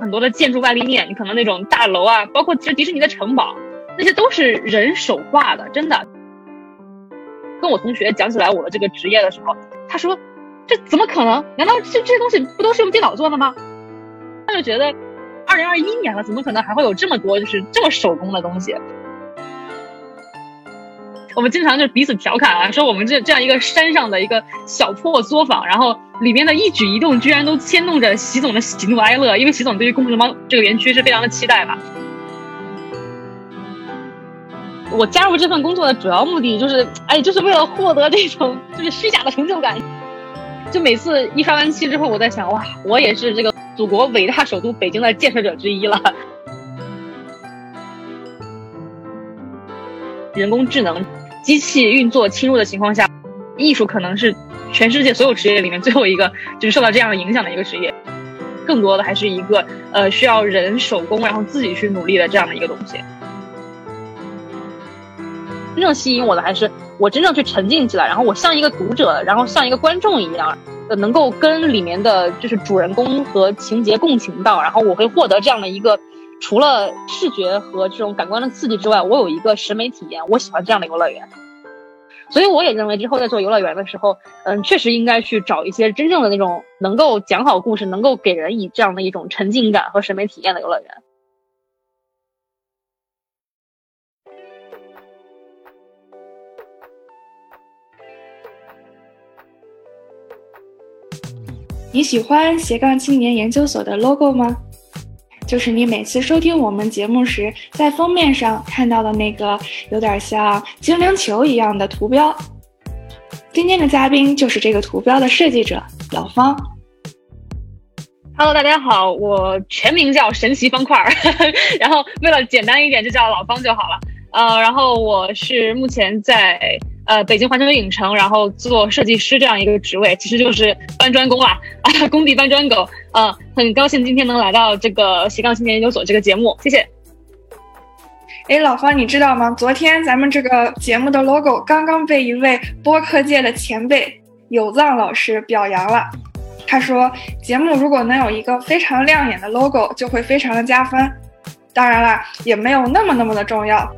很多的建筑外立面，你可能那种大楼啊，包括其实迪士尼的城堡，那些都是人手画的，真的。跟我同学讲起来我的这个职业的时候，他说：“这怎么可能？难道这这些东西不都是用电脑做的吗？”他就觉得，二零二一年了，怎么可能还会有这么多就是这么手工的东西？我们经常就是彼此调侃啊，说我们这这样一个山上的一个小破作坊，然后里面的一举一动居然都牵动着习总的喜怒哀乐，因为习总对于工程猫这个园区是非常的期待嘛。我加入这份工作的主要目的就是，哎，就是为了获得这种就是虚假的成就感。就每次一刷完漆之后，我在想，哇，我也是这个祖国伟大首都北京的建设者之一了。人工智能。机器运作侵入的情况下，艺术可能是全世界所有职业里面最后一个就是受到这样的影响的一个职业，更多的还是一个呃需要人手工然后自己去努力的这样的一个东西。真正吸引我的还是我真正去沉浸起来，然后我像一个读者，然后像一个观众一样，呃，能够跟里面的就是主人公和情节共情到，然后我会获得这样的一个除了视觉和这种感官的刺激之外，我有一个审美体验，我喜欢这样的游乐园。所以我也认为，之后在做游乐园的时候，嗯，确实应该去找一些真正的那种能够讲好故事、能够给人以这样的一种沉浸感和审美体验的游乐园。你喜欢斜杠青年研究所的 logo 吗？就是你每次收听我们节目时，在封面上看到的那个有点像精灵球一样的图标。今天的嘉宾就是这个图标的设计者老方。Hello，大家好，我全名叫神奇方块，然后为了简单一点就叫老方就好了。呃，然后我是目前在。呃，北京环球影城，然后做设计师这样一个职位，其实就是搬砖工啦，啊，工地搬砖狗。啊，很高兴今天能来到这个斜杠青年研究所这个节目，谢谢。哎，老方，你知道吗？昨天咱们这个节目的 logo 刚刚被一位播客界的前辈有藏老师表扬了。他说，节目如果能有一个非常亮眼的 logo，就会非常的加分。当然了，也没有那么那么的重要。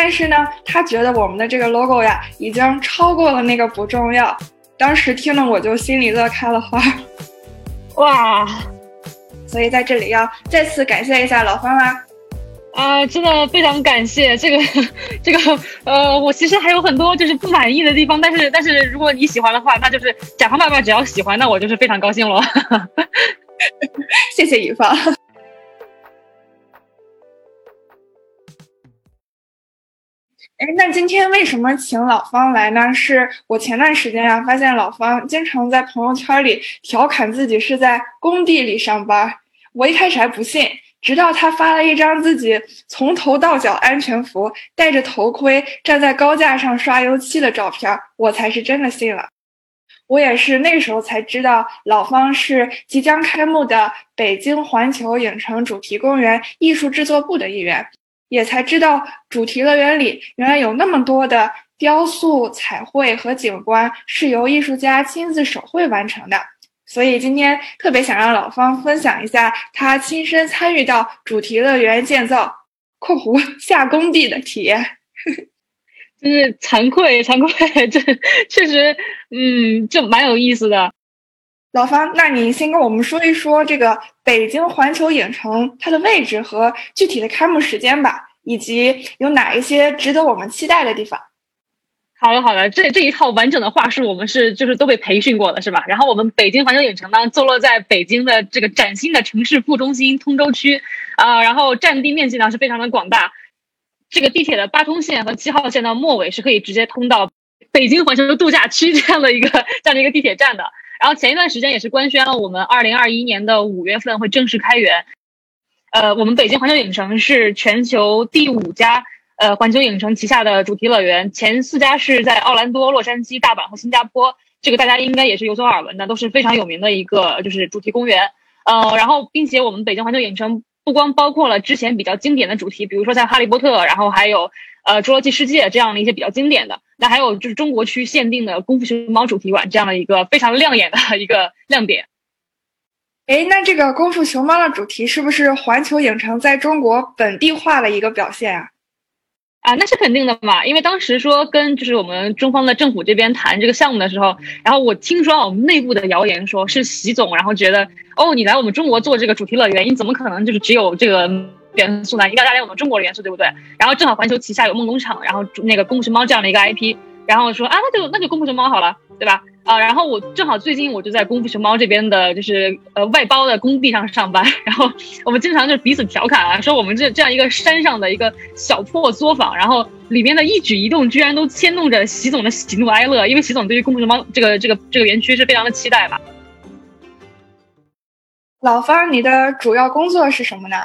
但是呢，他觉得我们的这个 logo 呀，已经超过了那个不重要。当时听了我就心里乐开了花，哇！所以在这里要再次感谢一下老方啦。啊，真的非常感谢这个 这个呃，我其实还有很多就是不满意的地方，但是但是如果你喜欢的话，那就是甲方爸爸只要喜欢，那我就是非常高兴了。谢谢乙方。哎，那今天为什么请老方来呢？是我前段时间呀，发现老方经常在朋友圈里调侃自己是在工地里上班。我一开始还不信，直到他发了一张自己从头到脚安全服、戴着头盔站在高架上刷油漆的照片，我才是真的信了。我也是那时候才知道，老方是即将开幕的北京环球影城主题公园艺术制作部的一员。也才知道，主题乐园里原来有那么多的雕塑、彩绘和景观是由艺术家亲自手绘完成的。所以今天特别想让老方分享一下他亲身参与到主题乐园建造（括弧 下工地）的体验。真是惭愧，惭愧，这确实，嗯，就蛮有意思的。老方，那你先跟我们说一说这个北京环球影城它的位置和具体的开幕时间吧，以及有哪一些值得我们期待的地方。好的，好的，这这一套完整的话术我们是就是都被培训过的，是吧？然后我们北京环球影城呢，坐落在北京的这个崭新的城市副中心通州区，啊，然后占地面积呢是非常的广大。这个地铁的八通线和七号线的末尾是可以直接通到北京环球度假区这样的一个这样的一个地铁站的。然后前一段时间也是官宣了，我们二零二一年的五月份会正式开园。呃，我们北京环球影城是全球第五家呃环球影城旗下的主题乐园，前四家是在奥兰多、洛杉矶、大阪和新加坡，这个大家应该也是有所耳闻的，都是非常有名的一个就是主题公园。呃，然后并且我们北京环球影城不光包括了之前比较经典的主题，比如说像哈利波特，然后还有。呃，侏罗纪世界这样的一些比较经典的，那还有就是中国区限定的功夫熊猫主题馆这样的一个非常亮眼的一个亮点。哎，那这个《功夫熊猫》的主题是不是环球影城在中国本地化的一个表现啊？啊，那是肯定的嘛，因为当时说跟就是我们中方的政府这边谈这个项目的时候，然后我听说我们内部的谣言说是习总，然后觉得哦，你来我们中国做这个主题乐园，你怎么可能就是只有这个元素呢？应该带来我们中国的元素，对不对？然后正好环球旗下有梦工厂，然后那个功夫熊猫这样的一个 IP，然后说啊，那就那就功夫熊猫好了，对吧？啊，然后我正好最近我就在功夫熊猫这边的，就是呃外包的工地上上班，然后我们经常就彼此调侃啊，说我们这这样一个山上的一个小破作坊，然后里面的一举一动居然都牵动着习总的喜怒哀乐，因为习总对于功夫熊猫这个这个这个园区是非常的期待吧。老方，你的主要工作是什么呢？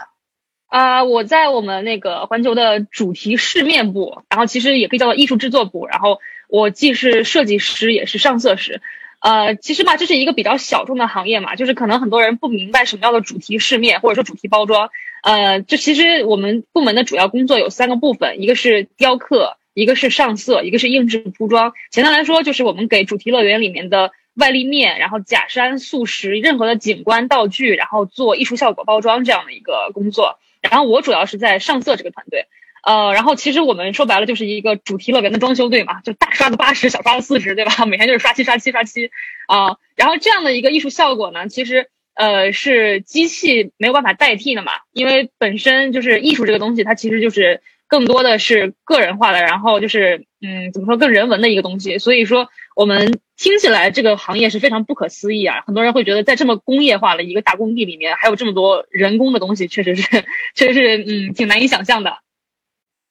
啊，我在我们那个环球的主题饰面部，然后其实也可以叫做艺术制作部，然后。我既是设计师，也是上色师，呃，其实嘛，这是一个比较小众的行业嘛，就是可能很多人不明白什么叫做主题饰面，或者说主题包装，呃，这其实我们部门的主要工作有三个部分，一个是雕刻，一个是上色，一个是硬质铺装。简单来说，就是我们给主题乐园里面的外立面，然后假山、素石，任何的景观道具，然后做艺术效果包装这样的一个工作。然后我主要是在上色这个团队。呃，然后其实我们说白了就是一个主题乐园的装修队嘛，就大刷子八十，小刷子四十，对吧？每天就是刷漆、刷漆、刷漆啊。然后这样的一个艺术效果呢，其实呃是机器没有办法代替的嘛，因为本身就是艺术这个东西，它其实就是更多的是个人化的，然后就是嗯，怎么说更人文的一个东西。所以说我们听起来这个行业是非常不可思议啊，很多人会觉得在这么工业化的一个大工地里面，还有这么多人工的东西，确实是确实是嗯挺难以想象的。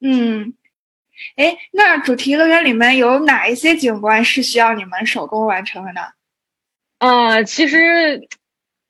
嗯，哎，那主题乐园里面有哪一些景观是需要你们手工完成的呢？呃，其实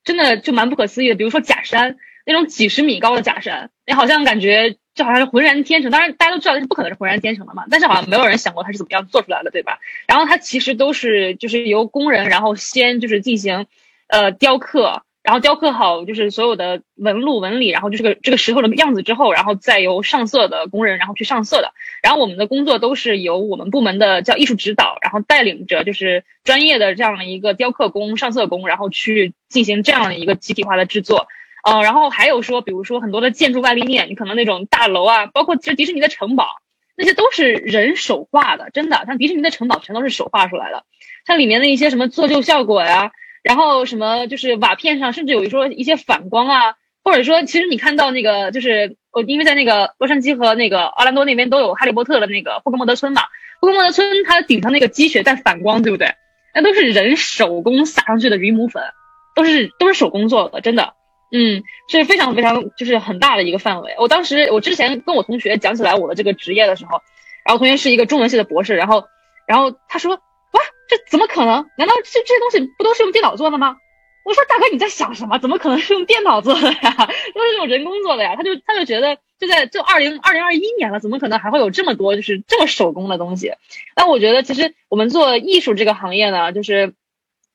真的就蛮不可思议的，比如说假山，那种几十米高的假山，你好像感觉就好像是浑然天成。当然，大家都知道这是不可能是浑然天成的嘛，但是好像没有人想过它是怎么样做出来的，对吧？然后它其实都是就是由工人，然后先就是进行呃雕刻。然后雕刻好就是所有的纹路纹理，然后就是个这个石头的样子之后，然后再由上色的工人然后去上色的。然后我们的工作都是由我们部门的叫艺术指导，然后带领着就是专业的这样的一个雕刻工、上色工，然后去进行这样的一个集体化的制作。呃，然后还有说，比如说很多的建筑外立面，你可能那种大楼啊，包括其实迪士尼的城堡，那些都是人手画的，真的，像迪士尼的城堡全都是手画出来的，像里面的一些什么做旧效果呀。然后什么就是瓦片上，甚至有一说一些反光啊，或者说其实你看到那个就是我因为在那个洛杉矶和那个奥兰多那边都有哈利波特的那个霍格莫德村嘛，霍格莫德村它顶上那个积雪在反光，对不对？那都是人手工撒上去的云母粉，都是都是手工做的，真的，嗯，是非常非常就是很大的一个范围。我当时我之前跟我同学讲起来我的这个职业的时候，然后同学是一个中文系的博士，然后然后他说。哇，这怎么可能？难道这这些东西不都是用电脑做的吗？我说大哥你在想什么？怎么可能是用电脑做的呀？都是用人工做的呀。他就他就觉得就在就二零二零二一年了，怎么可能还会有这么多就是这么手工的东西？那我觉得其实我们做艺术这个行业呢，就是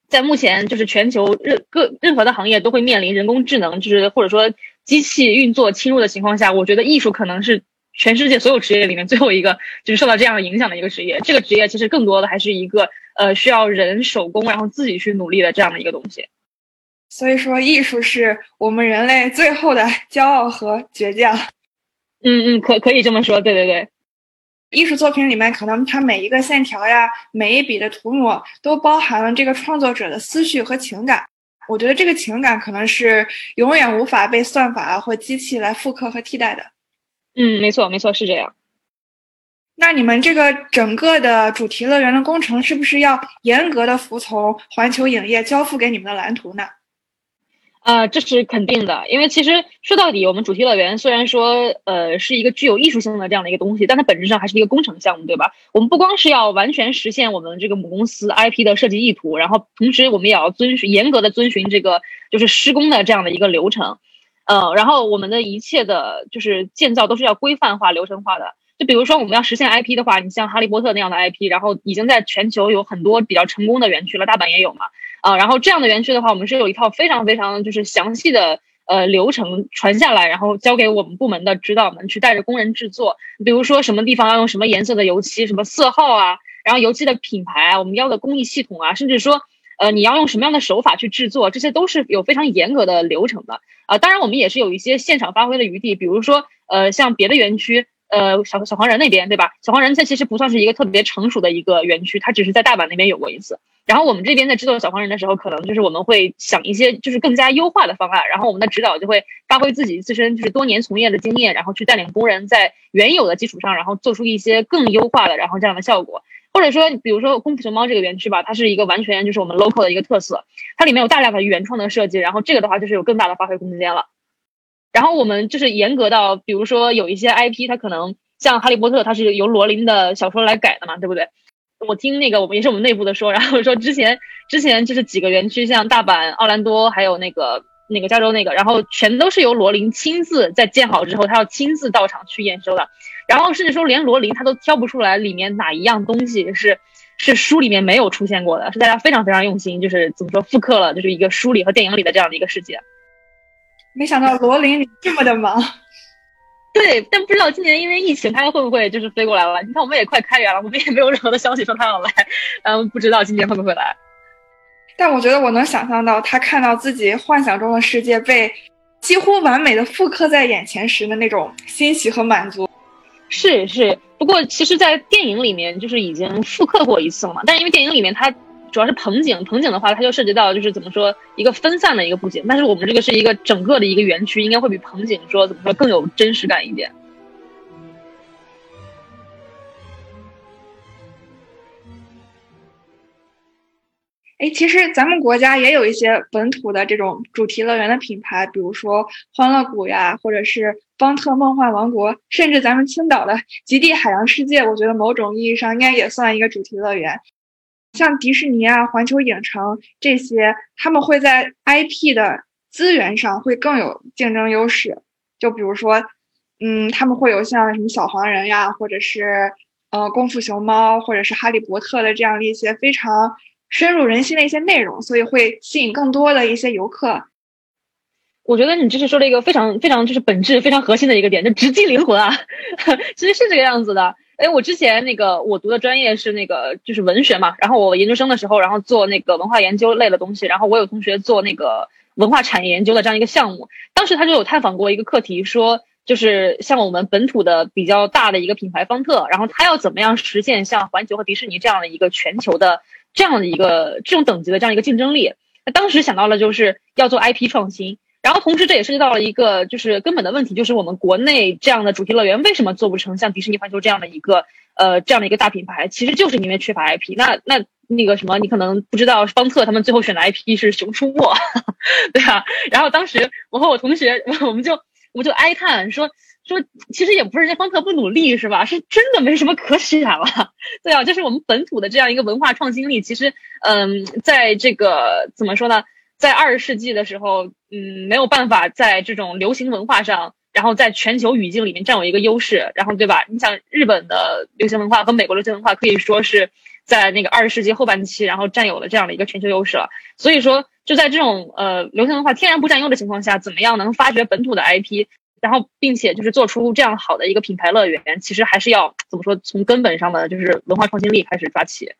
在目前就是全球任各任何的行业都会面临人工智能就是或者说机器运作侵入的情况下，我觉得艺术可能是。全世界所有职业里面最后一个就是受到这样的影响的一个职业，这个职业其实更多的还是一个呃需要人手工，然后自己去努力的这样的一个东西。所以说，艺术是我们人类最后的骄傲和倔强。嗯嗯，可可以这么说，对对对。艺术作品里面，可能它每一个线条呀，每一笔的涂抹，都包含了这个创作者的思绪和情感。我觉得这个情感可能是永远无法被算法或机器来复刻和替代的。嗯，没错，没错，是这样。那你们这个整个的主题乐园的工程，是不是要严格的服从环球影业交付给你们的蓝图呢？啊，这是肯定的，因为其实说到底，我们主题乐园虽然说呃是一个具有艺术性的这样的一个东西，但它本质上还是一个工程项目，对吧？我们不光是要完全实现我们这个母公司 IP 的设计意图，然后同时我们也要遵循严格的遵循这个就是施工的这样的一个流程。呃，然后我们的一切的，就是建造都是要规范化、流程化的。就比如说，我们要实现 IP 的话，你像哈利波特那样的 IP，然后已经在全球有很多比较成功的园区了，大阪也有嘛。啊，然后这样的园区的话，我们是有一套非常非常就是详细的呃流程传下来，然后交给我们部门的指导们去带着工人制作。比如说什么地方要用什么颜色的油漆，什么色号啊，然后油漆的品牌啊，我们要的工艺系统啊，甚至说。呃，你要用什么样的手法去制作，这些都是有非常严格的流程的啊。当然，我们也是有一些现场发挥的余地，比如说，呃，像别的园区，呃，小小黄人那边，对吧？小黄人它其实不算是一个特别成熟的一个园区，它只是在大阪那边有过一次。然后我们这边在制作小黄人的时候，可能就是我们会想一些就是更加优化的方案，然后我们的指导就会发挥自己自身就是多年从业的经验，然后去带领工人在原有的基础上，然后做出一些更优化的，然后这样的效果。或者说，比如说功夫熊猫这个园区吧，它是一个完全就是我们 local 的一个特色，它里面有大量的原创的设计，然后这个的话就是有更大的发挥空间了。然后我们就是严格到，比如说有一些 IP，它可能像哈利波特，它是由罗琳的小说来改的嘛，对不对？我听那个我们也是我们内部的说，然后说之前之前就是几个园区，像大阪、奥兰多，还有那个那个加州那个，然后全都是由罗琳亲自在建好之后，他要亲自到场去验收的。然后甚至说连罗琳他都挑不出来里面哪一样东西是是书里面没有出现过的，是大家非常非常用心，就是怎么说复刻了就是一个书里和电影里的这样的一个世界。没想到罗琳这么的忙。对，但不知道今年因为疫情，他会不会就是飞过来了？你看，我们也快开园了，我们也没有任何的消息说他要来，嗯，不知道今年会不会来。但我觉得我能想象到他看到自己幻想中的世界被几乎完美的复刻在眼前时的那种欣喜和满足。是是，不过其实，在电影里面就是已经复刻过一次了嘛，但因为电影里面它。主要是棚景，棚景的话，它就涉及到就是怎么说一个分散的一个布景，但是我们这个是一个整个的一个园区，应该会比棚景说怎么说更有真实感一点。哎，其实咱们国家也有一些本土的这种主题乐园的品牌，比如说欢乐谷呀，或者是方特梦幻王国，甚至咱们青岛的极地海洋世界，我觉得某种意义上应该也算一个主题乐园。像迪士尼啊、环球影城这些，他们会在 IP 的资源上会更有竞争优势。就比如说，嗯，他们会有像什么小黄人呀，或者是呃功夫熊猫，或者是哈利波特的这样的一些非常深入人心的一些内容，所以会吸引更多的一些游客。我觉得你这是说了一个非常非常就是本质非常核心的一个点，就直击灵魂啊，其实是这个样子的。哎，我之前那个我读的专业是那个就是文学嘛，然后我研究生的时候，然后做那个文化研究类的东西，然后我有同学做那个文化产业研究的这样一个项目，当时他就有探访过一个课题，说就是像我们本土的比较大的一个品牌方特，然后他要怎么样实现像环球和迪士尼这样的一个全球的这样的一个这种等级的这样一个竞争力，那当时想到了就是要做 IP 创新。然后同时，这也涉及到了一个就是根本的问题，就是我们国内这样的主题乐园为什么做不成像迪士尼、环球这样的一个呃这样的一个大品牌？其实就是因为缺乏 IP。那那那个什么，你可能不知道，方特他们最后选的 IP 是《熊出没》，对吧？然后当时我和我同学，我们就我们就哀叹说说，其实也不是人家方特不努力，是吧？是真的没什么可选了。对啊，就是我们本土的这样一个文化创新力，其实嗯，在这个怎么说呢？在二十世纪的时候，嗯，没有办法在这种流行文化上，然后在全球语境里面占有一个优势，然后对吧？你想日本的流行文化和美国流行文化可以说是在那个二十世纪后半期，然后占有了这样的一个全球优势了。所以说，就在这种呃流行文化天然不占优的情况下，怎么样能发掘本土的 IP，然后并且就是做出这样好的一个品牌乐园，其实还是要怎么说，从根本上的就是文化创新力开始抓起。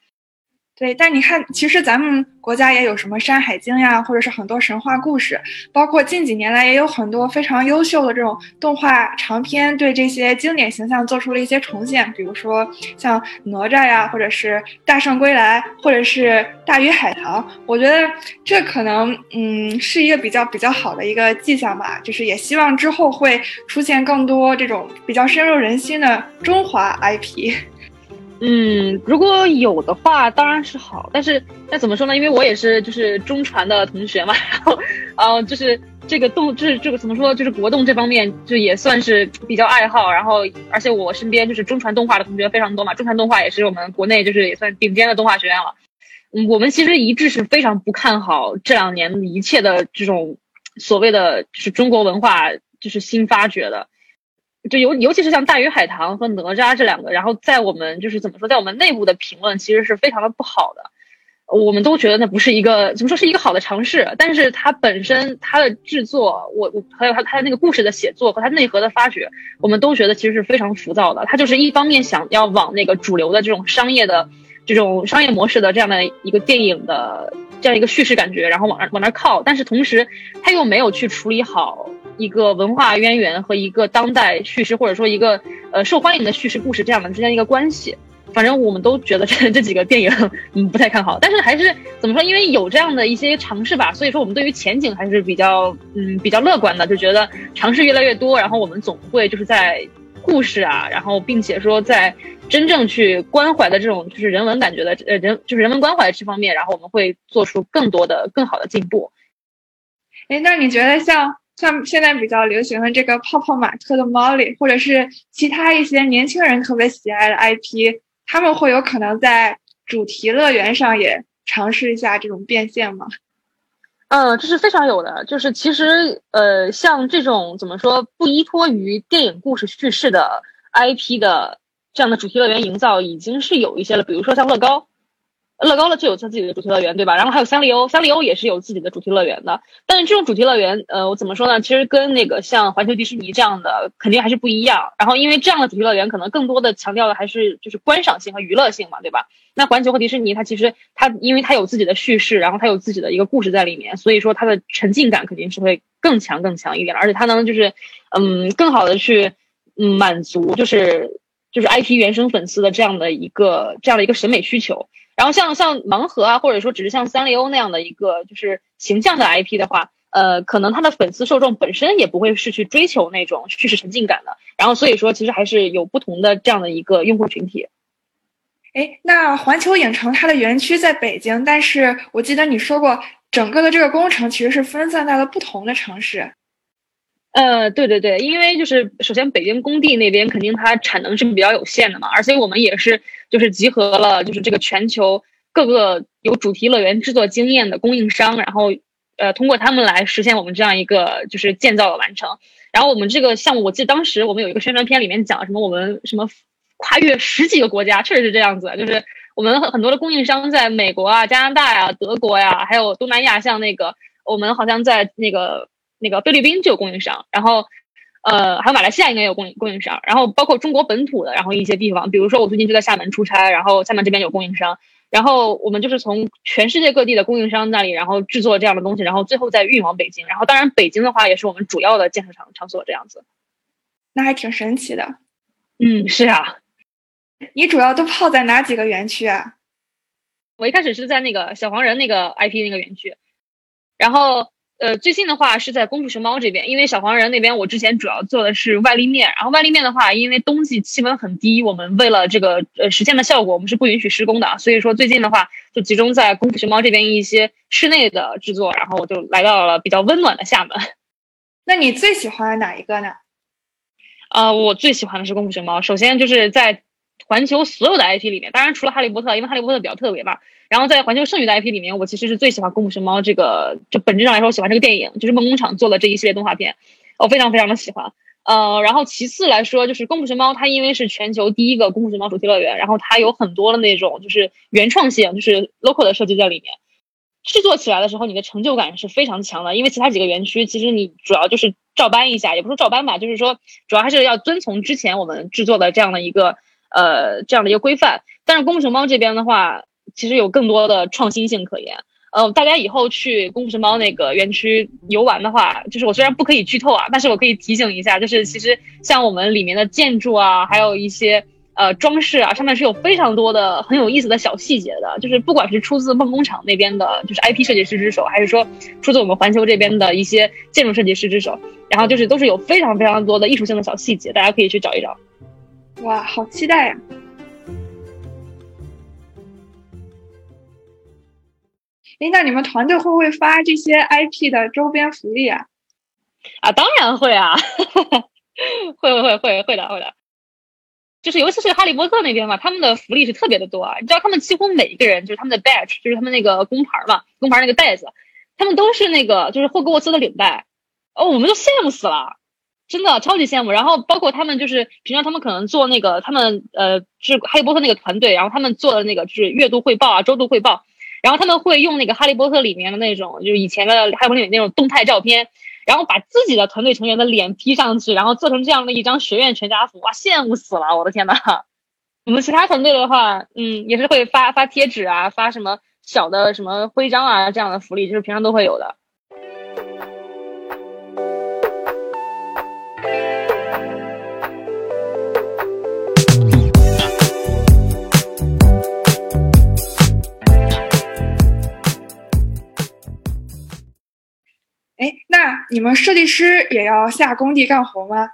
对，但你看，其实咱们国家也有什么《山海经》呀，或者是很多神话故事，包括近几年来也有很多非常优秀的这种动画长片，对这些经典形象做出了一些重现，比如说像哪吒呀，或者是《大圣归来》，或者是《大鱼海棠》。我觉得这可能，嗯，是一个比较比较好的一个迹象吧，就是也希望之后会出现更多这种比较深入人心的中华 IP。嗯，如果有的话，当然是好。但是那怎么说呢？因为我也是就是中传的同学嘛，然后，呃，就是这个动，就是这个怎么说，就是国动这方面就也算是比较爱好。然后，而且我身边就是中传动画的同学非常多嘛，中传动画也是我们国内就是也算顶尖的动画学院了。嗯，我们其实一致是非常不看好这两年一切的这种所谓的就是中国文化就是新发掘的。就尤尤其是像大鱼海棠和哪吒这两个，然后在我们就是怎么说，在我们内部的评论其实是非常的不好的，我们都觉得那不是一个怎么说是一个好的尝试，但是它本身它的制作，我我还有它它的那个故事的写作和它内核的发掘，我们都觉得其实是非常浮躁的。它就是一方面想要往那个主流的这种商业的这种商业模式的这样的一个电影的这样一个叙事感觉，然后往往那靠，但是同时他又没有去处理好一个文化渊源和一个当代叙事或者说一个呃受欢迎的叙事故事这样的之间一个关系。反正我们都觉得这 这几个电影嗯不太看好，但是还是怎么说？因为有这样的一些尝试吧，所以说我们对于前景还是比较嗯比较乐观的，就觉得尝试越来越多，然后我们总会就是在故事啊，然后并且说在真正去关怀的这种就是人文感觉的呃人就是人文关怀这方面，然后我们会做出更多的更好的进步。哎，那你觉得像像现在比较流行的这个泡泡玛特的 Molly，或者是其他一些年轻人特别喜爱的 IP？他们会有可能在主题乐园上也尝试一下这种变现吗？嗯，这是非常有的。就是其实，呃，像这种怎么说不依托于电影故事叙事的 IP 的这样的主题乐园营造，已经是有一些了。比如说像乐高。乐高了就有它自己的主题乐园，对吧？然后还有三丽鸥，三丽鸥也是有自己的主题乐园的。但是这种主题乐园，呃，我怎么说呢？其实跟那个像环球迪士尼这样的肯定还是不一样。然后因为这样的主题乐园可能更多的强调的还是就是观赏性和娱乐性嘛，对吧？那环球和迪士尼它其实它因为它有自己的叙事，然后它有自己的一个故事在里面，所以说它的沉浸感肯定是会更强更强一点，而且它能就是嗯更好的去嗯满足就是就是 IP 原生粉丝的这样的一个这样的一个审美需求。然后像像盲盒啊，或者说只是像三丽鸥那样的一个就是形象的 IP 的话，呃，可能它的粉丝受众本身也不会是去追求那种叙事沉浸感的。然后所以说，其实还是有不同的这样的一个用户群体。哎，那环球影城它的园区在北京，但是我记得你说过，整个的这个工程其实是分散在了不同的城市。呃，对对对，因为就是首先北京工地那边肯定它产能是比较有限的嘛，而且我们也是就是集合了就是这个全球各个有主题乐园制作经验的供应商，然后呃通过他们来实现我们这样一个就是建造的完成。然后我们这个项目，我记得当时我们有一个宣传片里面讲什么我们什么跨越十几个国家，确实是这样子，就是我们很很多的供应商在美国啊、加拿大呀、德国呀，还有东南亚，像那个我们好像在那个。那个菲律宾就有供应商，然后，呃，还有马来西亚应该有供供应商，然后包括中国本土的，然后一些地方，比如说我最近就在厦门出差，然后厦门这边有供应商，然后我们就是从全世界各地的供应商那里，然后制作这样的东西，然后最后再运往北京，然后当然北京的话也是我们主要的建设场场所这样子，那还挺神奇的。嗯，是啊，你主要都泡在哪几个园区啊？我一开始是在那个小黄人那个 IP 那个园区，然后。呃，最近的话是在功夫熊猫这边，因为小黄人那边我之前主要做的是外立面，然后外立面的话，因为冬季气温很低，我们为了这个呃实现的效果，我们是不允许施工的，所以说最近的话就集中在功夫熊猫这边一些室内的制作，然后我就来到了比较温暖的厦门。那你最喜欢哪一个呢？呃，我最喜欢的是功夫熊猫，首先就是在。环球所有的 IP 里面，当然除了哈利波特，因为哈利波特比较特别嘛。然后在环球剩余的 IP 里面，我其实是最喜欢《功夫熊猫》这个，就本质上来说，我喜欢这个电影，就是梦工厂做的这一系列动画片，我非常非常的喜欢。呃，然后其次来说，就是《功夫熊猫》，它因为是全球第一个功夫熊猫主题乐园，然后它有很多的那种就是原创性，就是 local 的设计在里面。制作起来的时候，你的成就感是非常强的，因为其他几个园区其实你主要就是照搬一下，也不是照搬吧，就是说主要还是要遵从之前我们制作的这样的一个。呃，这样的一个规范，但是功夫熊猫这边的话，其实有更多的创新性可言。呃，大家以后去功夫熊猫那个园区游玩的话，就是我虽然不可以剧透啊，但是我可以提醒一下，就是其实像我们里面的建筑啊，还有一些呃装饰啊，上面是有非常多的很有意思的小细节的。就是不管是出自梦工厂那边的，就是 IP 设计师之手，还是说出自我们环球这边的一些建筑设计师之手，然后就是都是有非常非常多的艺术性的小细节，大家可以去找一找。哇，好期待呀！哎，那你们团队会不会发这些 IP 的周边福利啊？啊，当然会啊，会会会会会的会的。就是尤其是哈利波特那边嘛，他们的福利是特别的多啊。你知道，他们几乎每一个人，就是他们的 badge，就是他们那个工牌嘛，工牌那个袋子，他们都是那个就是霍格沃茨的领带。哦，我们都羡慕死了。真的超级羡慕，然后包括他们就是平常他们可能做那个他们呃是哈利波特那个团队，然后他们做的那个就是月度汇报啊、周度汇报，然后他们会用那个哈利波特里面的那种就是以前的哈利波特里面那种动态照片，然后把自己的团队成员的脸 P 上去，然后做成这样的一张学院全家福，哇，羡慕死了，我的天呐！我们其他团队的话，嗯，也是会发发贴纸啊，发什么小的什么徽章啊这样的福利，就是平常都会有的。哎，那你们设计师也要下工地干活吗？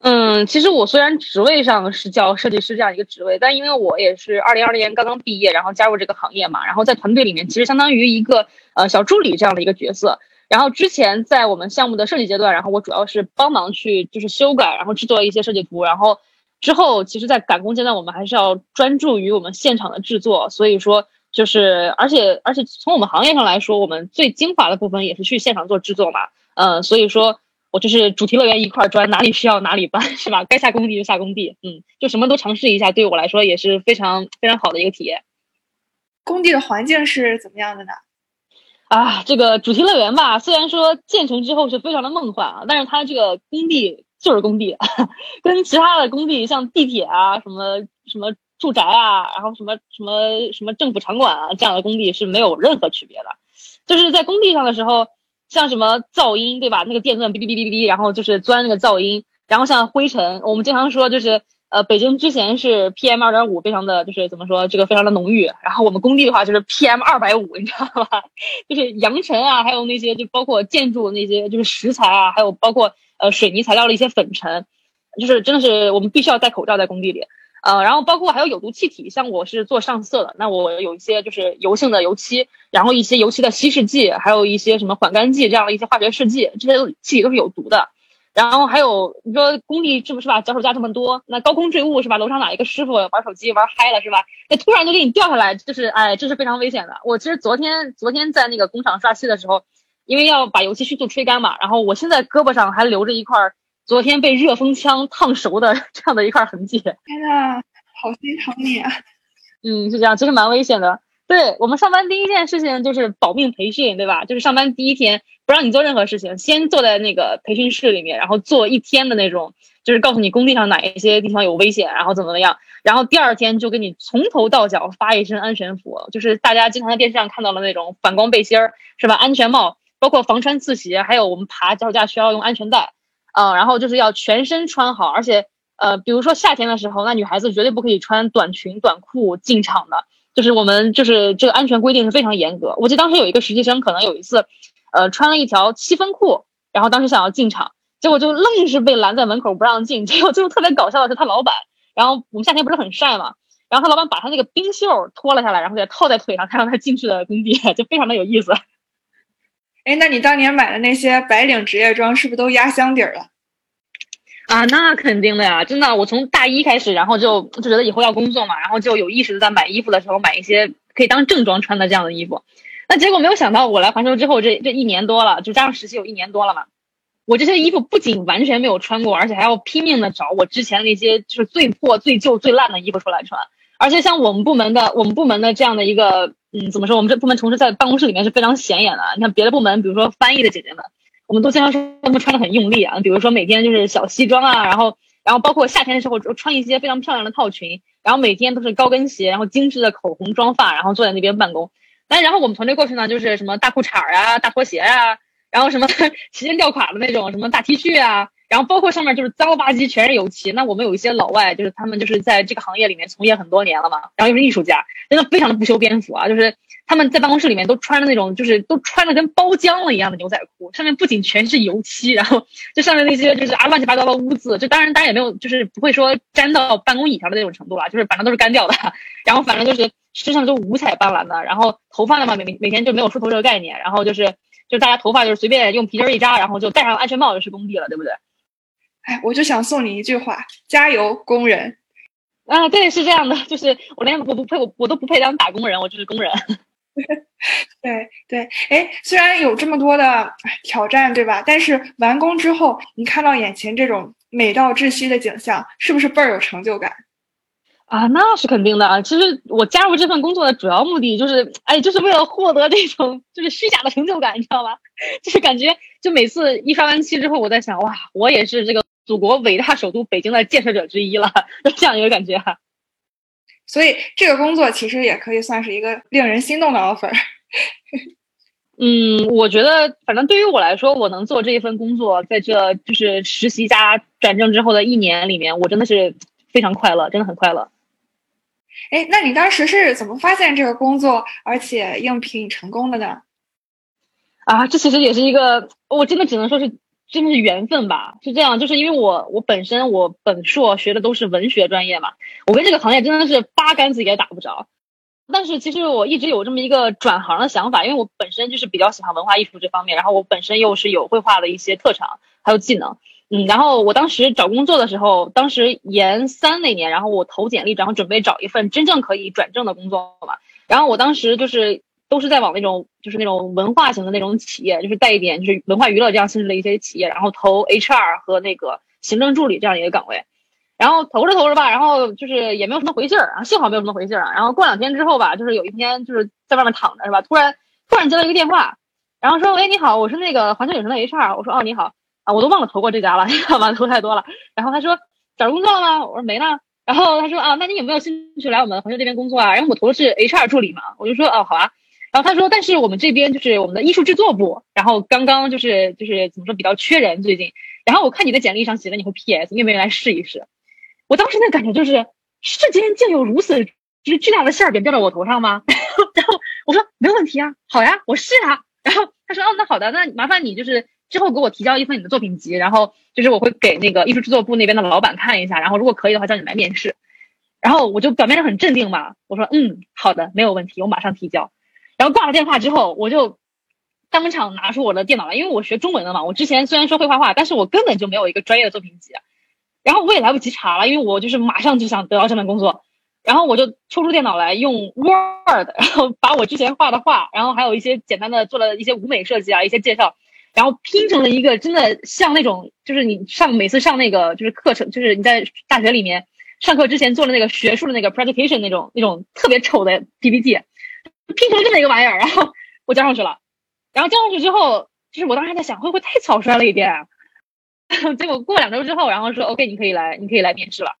嗯，其实我虽然职位上是叫设计师这样一个职位，但因为我也是二零二零年刚刚毕业，然后加入这个行业嘛，然后在团队里面其实相当于一个呃小助理这样的一个角色。然后之前在我们项目的设计阶段，然后我主要是帮忙去就是修改，然后制作一些设计图。然后之后其实，在赶工阶段，我们还是要专注于我们现场的制作。所以说。就是，而且而且从我们行业上来说，我们最精华的部分也是去现场做制作嘛，嗯，所以说我就是主题乐园一块砖，哪里需要哪里搬，是吧？该下工地就下工地，嗯，就什么都尝试一下，对我来说也是非常非常好的一个体验。工地的环境是怎么样的呢？啊，这个主题乐园吧，虽然说建成之后是非常的梦幻啊，但是它这个工地就是工地，跟其他的工地像地铁啊什么什么。住宅啊，然后什么什么什么政府场馆啊，这样的工地是没有任何区别的。就是在工地上的时候，像什么噪音，对吧？那个电钻哔哔哔哔哔，然后就是钻那个噪音，然后像灰尘，我们经常说就是呃，北京之前是 PM 二点五，非常的就是怎么说，这个非常的浓郁。然后我们工地的话就是 PM 二百五，你知道吧？就是扬尘啊，还有那些就包括建筑那些就是石材啊，还有包括呃水泥材料的一些粉尘，就是真的是我们必须要戴口罩在工地里。呃，然后包括还有有毒气体，像我是做上色的，那我有一些就是油性的油漆，然后一些油漆的稀释剂，还有一些什么缓干剂这样的一些化学试剂，这些气体都是有毒的。然后还有你说工地是不是吧？脚手架这么多，那高空坠物是吧？楼上哪一个师傅玩手机玩嗨了是吧？那突然就给你掉下来，就是哎，这是非常危险的。我其实昨天昨天在那个工厂刷漆的时候，因为要把油漆迅速吹干嘛，然后我现在胳膊上还留着一块。昨天被热风枪烫熟的 这样的一块痕迹，天呐，好心疼你啊！嗯，是这样，其实蛮危险的。对我们上班第一件事情就是保命培训，对吧？就是上班第一天不让你做任何事情，先坐在那个培训室里面，然后做一天的那种，就是告诉你工地上哪一些地方有危险，然后怎么怎么样。然后第二天就给你从头到脚发一身安全服，就是大家经常在电视上看到的那种反光背心儿，是吧？安全帽，包括防穿刺鞋，还有我们爬脚手架需要用安全带。嗯，然后就是要全身穿好，而且，呃，比如说夏天的时候，那女孩子绝对不可以穿短裙短裤进场的，就是我们就是这个安全规定是非常严格。我记得当时有一个实习生，可能有一次，呃，穿了一条七分裤，然后当时想要进场，结果就愣是被拦在门口不让进。结果最后特别搞笑的是，他老板，然后我们夏天不是很晒嘛，然后他老板把他那个冰袖脱了下来，然后给他套在腿上，才让他进去的工地，就非常的有意思。哎，那你当年买的那些白领职业装是不是都压箱底儿了？啊，那肯定的呀！真的，我从大一开始，然后就就觉得以后要工作嘛，然后就有意识的在买衣服的时候买一些可以当正装穿的这样的衣服。那结果没有想到，我来环球之后，这这一年多了，就加上实习有一年多了嘛，我这些衣服不仅完全没有穿过，而且还要拼命的找我之前那些就是最破、最旧、最烂的衣服出来穿。而且像我们部门的，我们部门的这样的一个。嗯，怎么说？我们这部门同事在办公室里面是非常显眼的。你看别的部门，比如说翻译的姐姐们，我们都经常说他们穿的很用力啊。比如说每天就是小西装啊，然后然后包括夏天的时候穿一些非常漂亮的套裙，然后每天都是高跟鞋，然后精致的口红妆发，然后坐在那边办公。但然后我们团队过去呢，就是什么大裤衩啊、大拖鞋啊，然后什么 齐肩吊胯的那种什么大 T 恤啊。然后包括上面就是脏了吧唧，全是油漆。那我们有一些老外，就是他们就是在这个行业里面从业很多年了嘛，然后又是艺术家，真的非常的不修边幅啊。就是他们在办公室里面都穿着那种，就是都穿的跟包浆了一样的牛仔裤，上面不仅全是油漆，然后这上面那些就是啊乱七八糟的污渍，就当然当然也没有，就是不会说粘到办公椅上的那种程度了，就是反正都是干掉的。然后反正就是身上都五彩斑斓的，然后头发的话每每每天就没有梳头这个概念，然后就是就大家头发就是随便用皮筋一扎，然后就戴上安全帽就去工地了，对不对？哎，我就想送你一句话：加油，工人！啊，对，是这样的，就是我连我不配，我我都不配当打工人，我就是工人。对对，哎，虽然有这么多的挑战，对吧？但是完工之后，你看到眼前这种美到窒息的景象，是不是倍儿有成就感？啊，那是肯定的啊！其实我加入这份工作的主要目的就是，哎，就是为了获得这种就是虚假的成就感，你知道吧？就是感觉，就每次一刷完漆之后，我在想，哇，我也是这个。祖国伟大首都北京的建设者之一了，就 这样一个感觉哈。所以这个工作其实也可以算是一个令人心动的 offer。嗯，我觉得反正对于我来说，我能做这一份工作，在这就是实习加转正之后的一年里面，我真的是非常快乐，真的很快乐。哎，那你当时是怎么发现这个工作，而且应聘成功的呢？啊，这其实也是一个，我真的只能说是真的是缘分吧。是这样，就是因为我我本身我本硕学的都是文学专业嘛，我跟这个行业真的是八竿子也打不着。但是其实我一直有这么一个转行的想法，因为我本身就是比较喜欢文化艺术这方面，然后我本身又是有绘画的一些特长还有技能，嗯，然后我当时找工作的时候，当时研三那年，然后我投简历，然后准备找一份真正可以转正的工作嘛，然后我当时就是都是在往那种就是那种文化型的那种企业，就是带一点就是文化娱乐这样性质的一些企业，然后投 HR 和那个行政助理这样一个岗位。然后投着投着吧，然后就是也没有什么回信儿，然后幸好没有什么回信儿啊。然后过两天之后吧，就是有一天就是在外面躺着是吧，突然突然接到一个电话，然后说喂你好，我是那个环球影城的 HR。我说哦你好啊，我都忘了投过这家了，你知道吗？投太多了。然后他说找工作了吗？我说没呢。然后他说啊，那你有没有兴趣来我们环球这边工作啊？然后我投的是 HR 助理嘛，我就说哦好啊。然后他说但是我们这边就是我们的艺术制作部，然后刚刚就是就是怎么说比较缺人最近。然后我看你的简历上写的你会 PS，你有没有来试一试？我当时那感觉就是，世间竟有如此就是巨大的馅儿饼掉到我头上吗？然后我说没问题啊，好呀，我试啊。然后他说哦，那好的，那麻烦你就是之后给我提交一份你的作品集，然后就是我会给那个艺术制作部那边的老板看一下，然后如果可以的话叫你来面试。然后我就表面上很镇定嘛，我说嗯，好的，没有问题，我马上提交。然后挂了电话之后，我就当场拿出我的电脑来，因为我学中文的嘛，我之前虽然说会画画，但是我根本就没有一个专业的作品集。然后我也来不及查了，因为我就是马上就想得到这份工作，然后我就抽出电脑来用 Word，然后把我之前画的画，然后还有一些简单的做了一些舞美设计啊，一些介绍，然后拼成了一个真的像那种，就是你上每次上那个就是课程，就是你在大学里面上课之前做的那个学术的那个 presentation 那种那种特别丑的 PPT，拼成这么一个玩意儿，然后我交上去了，然后交上去之后，就是我当时还在想会不会太草率了一点。结果过两周之后，然后说 OK，你可以来，你可以来面试了。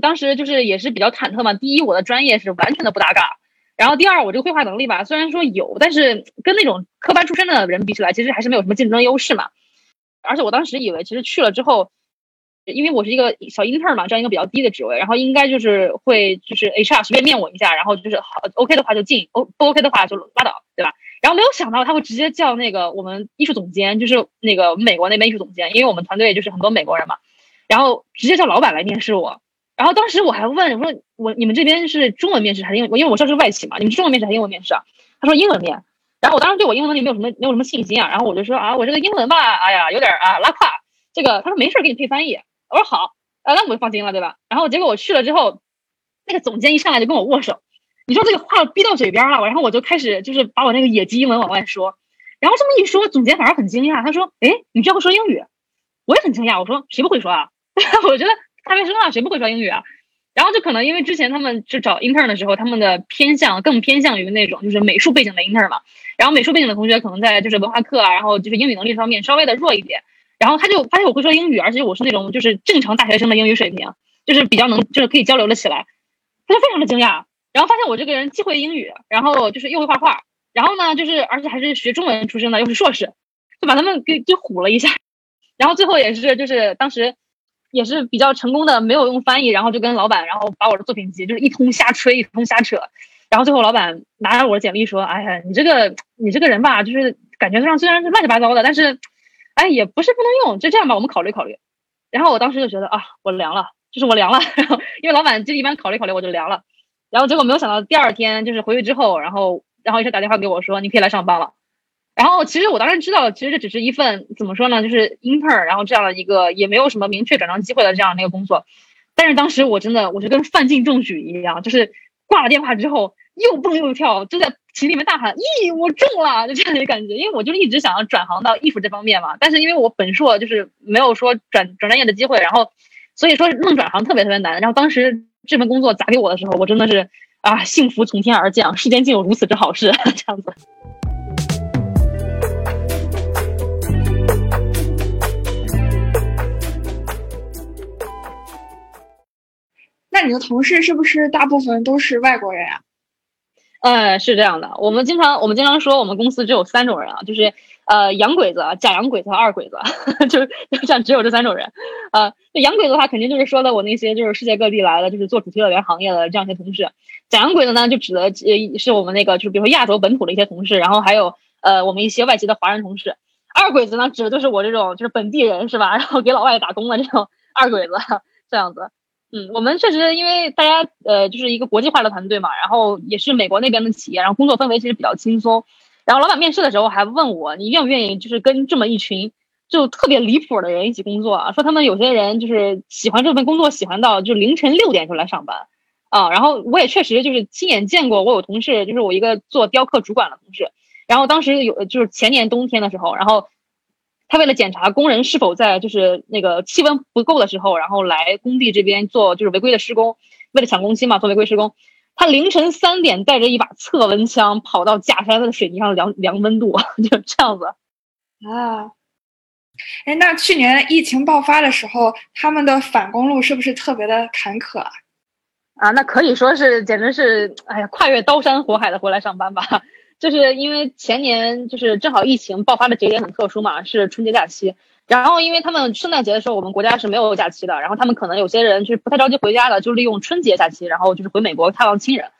当时就是也是比较忐忑嘛。第一，我的专业是完全的不搭嘎；然后第二，我这个绘画能力吧，虽然说有，但是跟那种科班出身的人比起来，其实还是没有什么竞争优势嘛。而且我当时以为，其实去了之后，因为我是一个小 inter 嘛，这样一个比较低的职位，然后应该就是会就是 HR 随便面我一下，然后就是好 OK 的话就进，O 不 OK 的话就拉倒，对吧？然后没有想到他会直接叫那个我们艺术总监，就是那个美国那边艺术总监，因为我们团队就是很多美国人嘛，然后直接叫老板来面试我。然后当时我还问我说我你们这边是中文面试还是英文？因为我知道是外企嘛，你们是中文面试还是英文面试啊？他说英文面。然后我当时对我英文能力没有什么没有什么信心啊，然后我就说啊我这个英文吧，哎呀有点啊拉胯。这个他说没事给你配翻译。我说好，啊那我就放心了对吧？然后结果我去了之后，那个总监一上来就跟我握手。你说这个话逼到嘴边了，然后我就开始就是把我那个野鸡英文往外说，然后这么一说，总监反而很惊讶，他说：“哎，你居然会说英语？”我也很惊讶，我说：“谁不会说啊？” 我觉得大学生啊，谁不会说英语啊？然后就可能因为之前他们就找 intern 的时候，他们的偏向更偏向于那种就是美术背景的 intern 嘛，然后美术背景的同学可能在就是文化课啊，然后就是英语能力方面稍微的弱一点，然后他就发现我会说英语，而且我是那种就是正常大学生的英语水平，就是比较能就是可以交流的起来，他就非常的惊讶。然后发现我这个人既会英语，然后就是又会画画，然后呢，就是而且还是学中文出身的，又是硕士，就把他们给就唬了一下。然后最后也是就是当时也是比较成功的，没有用翻译，然后就跟老板，然后把我的作品集就是一通瞎吹，一通瞎扯。然后最后老板拿着我的简历说：“哎呀，你这个你这个人吧，就是感觉上虽然是乱七八糟的，但是哎也不是不能用，就这样吧，我们考虑考虑。”然后我当时就觉得啊，我凉了，就是我凉了。然 后因为老板就一般考虑考虑，我就凉了。然后结果没有想到，第二天就是回去之后，然后然后医生打电话给我说，你可以来上班了。然后其实我当时知道，其实这只是一份怎么说呢，就是 inter，然后这样的一个也没有什么明确转正机会的这样的一个工作。但是当时我真的，我就跟范进中举一样，就是挂了电话之后又蹦又跳，就在群里面大喊：“咦，我中了！”就这样的感觉。因为我就一直想要转行到艺术这方面嘛，但是因为我本硕就是没有说转转专业的机会，然后所以说弄转行特别特别难。然后当时。这份工作砸给我的时候，我真的是啊，幸福从天而降，世间竟有如此之好事，这样子。那你的同事是不是大部分都是外国人呀？呃，是这样的，我们经常我们经常说我们公司只有三种人啊，就是呃洋鬼子、假洋鬼子和二鬼子，就是像只有这三种人。呃，洋鬼子的话，肯定就是说的我那些就是世界各地来的，就是做主题乐园行业的这样一些同事。假洋鬼子呢，就指的呃是我们那个就是比如说亚洲本土的一些同事，然后还有呃我们一些外籍的华人同事。二鬼子呢，指的就是我这种就是本地人是吧？然后给老外打工的这种二鬼子这样子。嗯，我们确实因为大家呃就是一个国际化的团队嘛，然后也是美国那边的企业，然后工作氛围其实比较轻松。然后老板面试的时候还问我，你愿不愿意就是跟这么一群就特别离谱的人一起工作啊？说他们有些人就是喜欢这份工作，喜欢到就凌晨六点就来上班啊。然后我也确实就是亲眼见过，我有同事就是我一个做雕刻主管的同事，然后当时有就是前年冬天的时候，然后。他为了检查工人是否在就是那个气温不够的时候，然后来工地这边做就是违规的施工，为了抢工期嘛，做违规施工。他凌晨三点带着一把测温枪跑到假山的水泥上量量温度，就这样子。啊，哎，那去年疫情爆发的时候，他们的返工路是不是特别的坎坷啊？啊，那可以说是简直是哎呀，跨越刀山火海的回来上班吧。就是因为前年就是正好疫情爆发的节点很特殊嘛，是春节假期。然后因为他们圣诞节的时候，我们国家是没有假期的。然后他们可能有些人就是不太着急回家的，就利用春节假期，然后就是回美国探望亲人。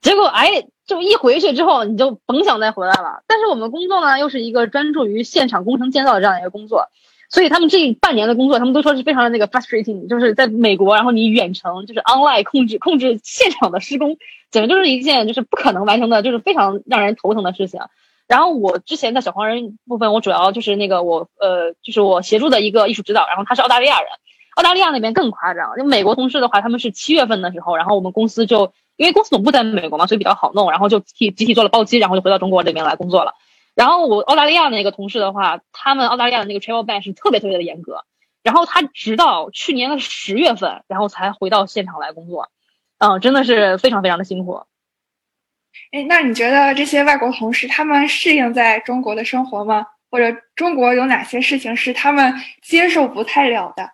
结果哎，就一回去之后，你就甭想再回来了。但是我们工作呢，又是一个专注于现场工程建造的这样一个工作，所以他们这半年的工作，他们都说是非常的那个 frustrating，就是在美国，然后你远程就是 online 控制控制现场的施工。简直就是一件就是不可能完成的，就是非常让人头疼的事情。然后我之前在小黄人部分，我主要就是那个我呃，就是我协助的一个艺术指导，然后他是澳大利亚人。澳大利亚那边更夸张，就美国同事的话，他们是七月份的时候，然后我们公司就因为公司总部在美国嘛，所以比较好弄，然后就集集体做了包机，然后就回到中国这边来工作了。然后我澳大利亚那个同事的话，他们澳大利亚的那个 travel ban 是特别特别的严格，然后他直到去年的十月份，然后才回到现场来工作。嗯，真的是非常非常的辛苦。哎，那你觉得这些外国同事他们适应在中国的生活吗？或者中国有哪些事情是他们接受不太了的？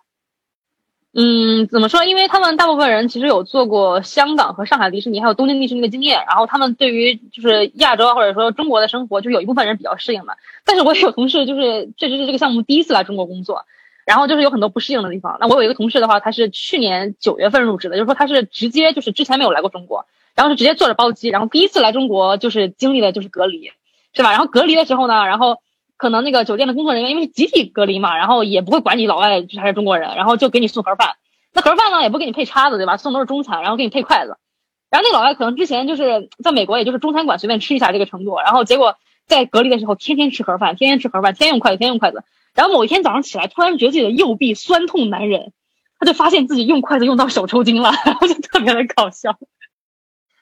嗯，怎么说？因为他们大部分人其实有做过香港和上海迪士尼，还有东京迪士尼的经验，然后他们对于就是亚洲或者说中国的生活，就有一部分人比较适应的。但是我也有同事就是确实是这个项目第一次来中国工作。然后就是有很多不适应的地方。那我有一个同事的话，他是去年九月份入职的，就是说他是直接就是之前没有来过中国，然后是直接坐着包机，然后第一次来中国就是经历的就是隔离，是吧？然后隔离的时候呢，然后可能那个酒店的工作人员因为是集体隔离嘛，然后也不会管你老外还是中国人，然后就给你送盒饭。那盒饭呢也不给你配叉子，对吧？送都是中餐，然后给你配筷子。然后那个老外可能之前就是在美国，也就是中餐馆随便吃一下这个程度，然后结果在隔离的时候天天吃盒饭，天天吃盒饭，天天用筷子，天天用筷子。然后某一天早上起来，突然觉得自己的右臂酸痛难忍，他就发现自己用筷子用到手抽筋了，然 后就特别的搞笑。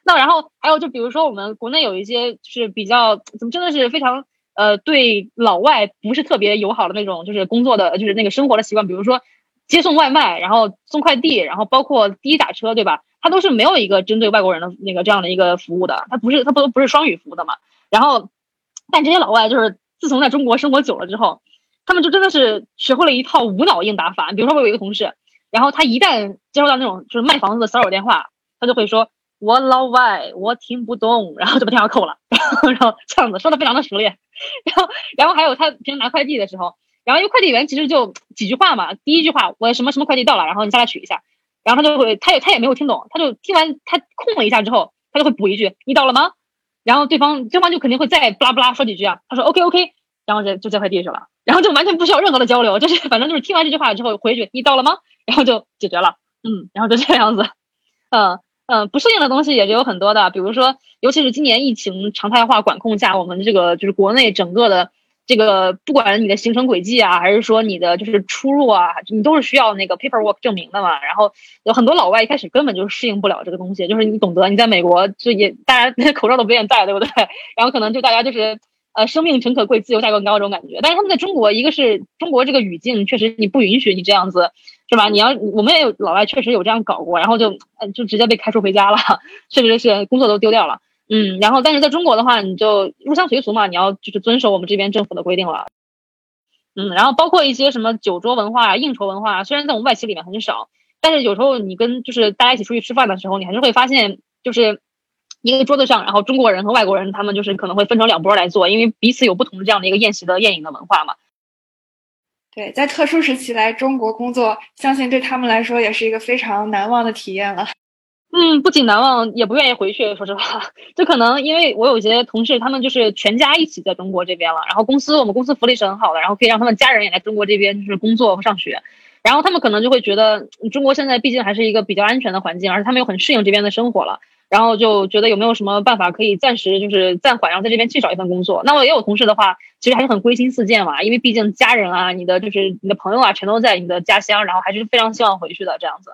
那然后还有就比如说我们国内有一些就是比较怎么真的是非常呃对老外不是特别友好的那种就是工作的就是那个生活的习惯，比如说接送外卖，然后送快递，然后包括滴滴打车，对吧？他都是没有一个针对外国人的那个这样的一个服务的，他不是他不不是双语服务的嘛。然后但这些老外就是自从在中国生活久了之后。他们就真的是学会了一套无脑应答法。比如说，我有一个同事，然后他一旦接收到那种就是卖房子的骚扰电话，他就会说：“我老外，我听不懂。”然后就把电话扣了。然后，然后这样子说的非常的熟练。然后，然后还有他平时拿快递的时候，然后因为快递员其实就几句话嘛。第一句话，我什么什么快递到了，然后你下来取一下。然后他就会，他也他也没有听懂，他就听完他空了一下之后，他就会补一句：“你到了吗？”然后对方对方就肯定会再巴拉巴拉说几句啊。他说：“OK OK。”然后就就接快递去了。然后就完全不需要任何的交流，就是反正就是听完这句话之后回一句你到了吗？然后就解决了，嗯，然后就这样子，嗯嗯，不适应的东西也是有很多的，比如说，尤其是今年疫情常态化管控下，我们这个就是国内整个的这个，不管你的行程轨迹啊，还是说你的就是出入啊，你都是需要那个 paperwork 证明的嘛。然后有很多老外一开始根本就适应不了这个东西，就是你懂得，你在美国就也大家 口罩都不愿意戴，对不对？然后可能就大家就是。呃，生命诚可贵，自由价更高这种感觉。但是他们在中国，一个是中国这个语境确实你不允许你这样子，是吧？你要我们也有老外确实有这样搞过，然后就嗯就直接被开除回家了，确实是工作都丢掉了。嗯，然后但是在中国的话，你就入乡随俗嘛，你要就是遵守我们这边政府的规定了。嗯，然后包括一些什么酒桌文化、应酬文化，虽然在我们外企里面很少，但是有时候你跟就是大家一起出去吃饭的时候，你还是会发现，就是一个桌子上，然后中国人和外国人他们就是可能会分成两拨来做，因为彼此有不同的这样的一个宴席的宴饮的文化嘛。对，在特殊时期来中国工作，相信对他们来说也是一个非常难忘的体验了。嗯，不仅难忘，也不愿意回去。说实话，就可能因为我有些同事，他们就是全家一起在中国这边了，然后公司我们公司福利是很好的，然后可以让他们家人也来中国这边就是工作和上学，然后他们可能就会觉得中国现在毕竟还是一个比较安全的环境，而且他们又很适应这边的生活了，然后就觉得有没有什么办法可以暂时就是暂缓，然后在这边去找一份工作。那么也有同事的话，其实还是很归心似箭嘛，因为毕竟家人啊、你的就是你的朋友啊，全都在你的家乡，然后还是非常希望回去的这样子。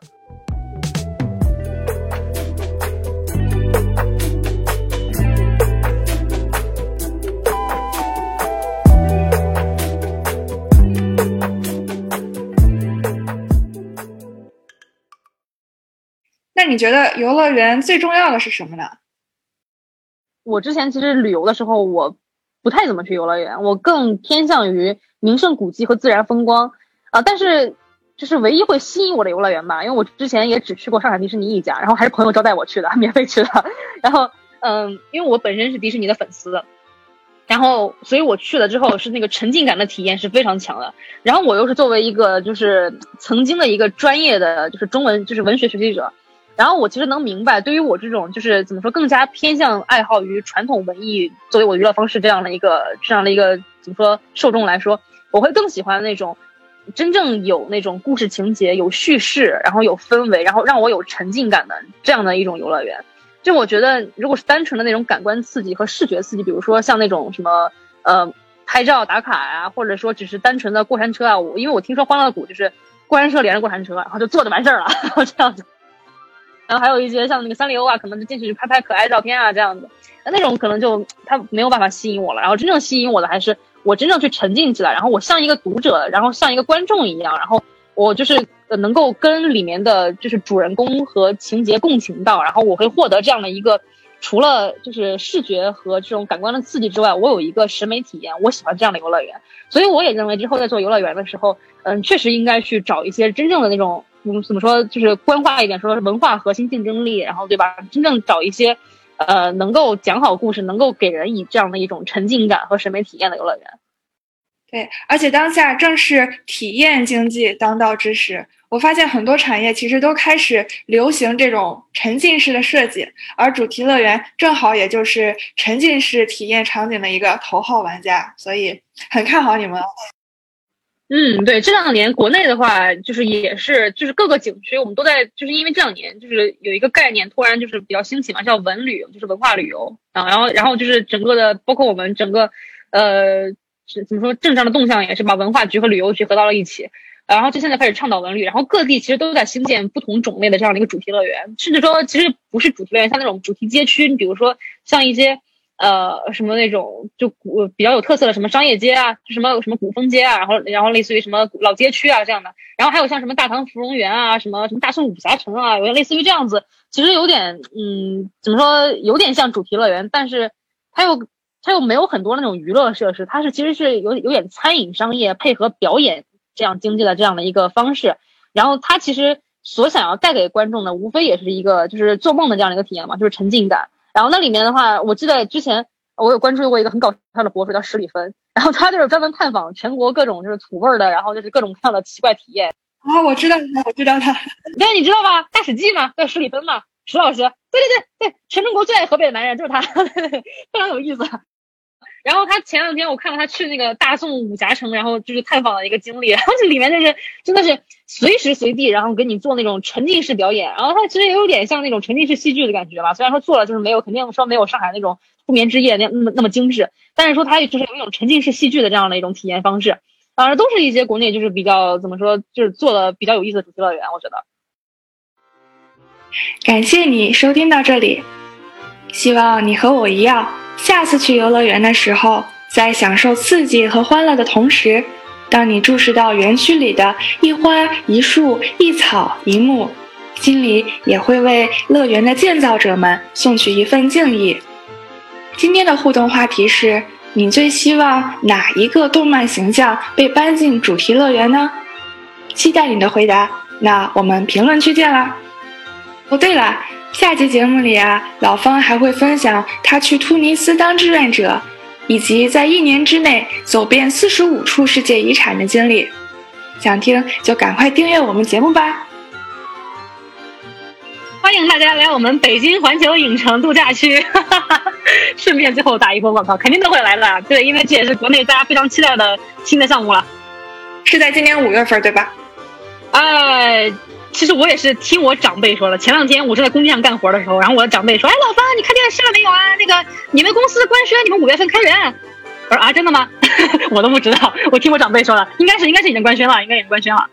那你觉得游乐园最重要的是什么呢？我之前其实旅游的时候，我不太怎么去游乐园，我更偏向于名胜古迹和自然风光啊。但是，就是唯一会吸引我的游乐园吧，因为我之前也只去过上海迪士尼一家，然后还是朋友招待我去的，免费去的。然后，嗯，因为我本身是迪士尼的粉丝，然后所以我去了之后是那个沉浸感的体验是非常强的。然后我又是作为一个就是曾经的一个专业的就是中文就是文学学习者。然后我其实能明白，对于我这种就是怎么说更加偏向爱好于传统文艺作为我娱乐方式这样的一个这样的一个怎么说受众来说，我会更喜欢那种真正有那种故事情节、有叙事，然后有氛围，然后让我有沉浸感的这样的一种游乐园。就我觉得，如果是单纯的那种感官刺激和视觉刺激，比如说像那种什么呃拍照打卡呀，或者说只是单纯的过山车啊，我因为我听说欢乐谷就是过山车连着过山车，然后就坐着完事儿了，然 后这样子。然后还有一些像那个三丽鸥啊，可能就进去拍拍可爱照片啊，这样子，那那种可能就它没有办法吸引我了。然后真正吸引我的还是我真正去沉浸起来，然后我像一个读者，然后像一个观众一样，然后我就是能够跟里面的就是主人公和情节共情到，然后我会获得这样的一个除了就是视觉和这种感官的刺激之外，我有一个审美体验，我喜欢这样的游乐园。所以我也认为之后在做游乐园的时候，嗯，确实应该去找一些真正的那种。嗯，怎么说？就是官话一点说，文化核心竞争力，然后对吧？真正找一些，呃，能够讲好故事，能够给人以这样的一种沉浸感和审美体验的游乐园。对，而且当下正是体验经济当道之时，我发现很多产业其实都开始流行这种沉浸式的设计，而主题乐园正好也就是沉浸式体验场景的一个头号玩家，所以很看好你们。嗯，对，这两年国内的话，就是也是，就是各个景区，我们都在，就是因为这两年就是有一个概念突然就是比较兴起嘛，叫文旅，就是文化旅游啊，然后然后就是整个的，包括我们整个，呃，怎么说，政上的动向也是把文化局和旅游局合到了一起，然后就现在开始倡导文旅，然后各地其实都在兴建不同种类的这样的一个主题乐园，甚至说其实不是主题乐园，像那种主题街区，你比如说像一些。呃，什么那种就古比较有特色的什么商业街啊，什么什么古风街啊，然后然后类似于什么老街区啊这样的，然后还有像什么大唐芙蓉园啊，什么什么大宋武侠城啊，有点类似于这样子，其实有点嗯，怎么说，有点像主题乐园，但是它又它又没有很多那种娱乐设施，它是其实是有有点餐饮商业配合表演这样经济的这样的一个方式，然后它其实所想要带给观众的，无非也是一个就是做梦的这样的一个体验嘛，就是沉浸感。然后那里面的话，我记得之前我有关注过一个很搞笑的博主叫十里芬，然后他就是专门探访全国各种就是土味儿的，然后就是各种各样的奇怪体验。啊，我知道他，我知道他，对，你知道吧？大史记嘛，叫十里芬嘛，石老师，对对对对，全中国最爱河北的男人就是他，非常有意思。然后他前两天我看到他去那个大宋武侠城，然后就是探访的一个经历，然后这里面就是真的是随时随地，然后给你做那种沉浸式表演，然后他其实也有点像那种沉浸式戏剧的感觉吧。虽然说做了就是没有，肯定说没有上海那种不眠之夜那那么那么精致，但是说他就是有一种沉浸式戏剧的这样的一种体验方式，当然都是一些国内就是比较怎么说，就是做的比较有意思的主题乐园，我觉得。感谢你收听到这里，希望你和我一样。下次去游乐园的时候，在享受刺激和欢乐的同时，当你注视到园区里的一花一树一草一木，心里也会为乐园的建造者们送去一份敬意。今天的互动话题是你最希望哪一个动漫形象被搬进主题乐园呢？期待你的回答。那我们评论区见啦！哦，对了，下期节目里啊，老方还会分享他去突尼斯当志愿者，以及在一年之内走遍四十五处世界遗产的经历。想听就赶快订阅我们节目吧！欢迎大家来我们北京环球影城度假区，顺便最后打一波广告，肯定都会来的。对，因为这也是国内大家非常期待的新的项目了。是在今年五月份，对吧？哎，其实我也是听我长辈说的。前两天我正在工地上干活的时候，然后我的长辈说：“哎，老方，你看电视了没有啊？那个你们公司官宣，你们五月份开人。”我说：“啊，真的吗？我都不知道，我听我长辈说的，应该是应该是已经官宣了，应该已经官宣了。”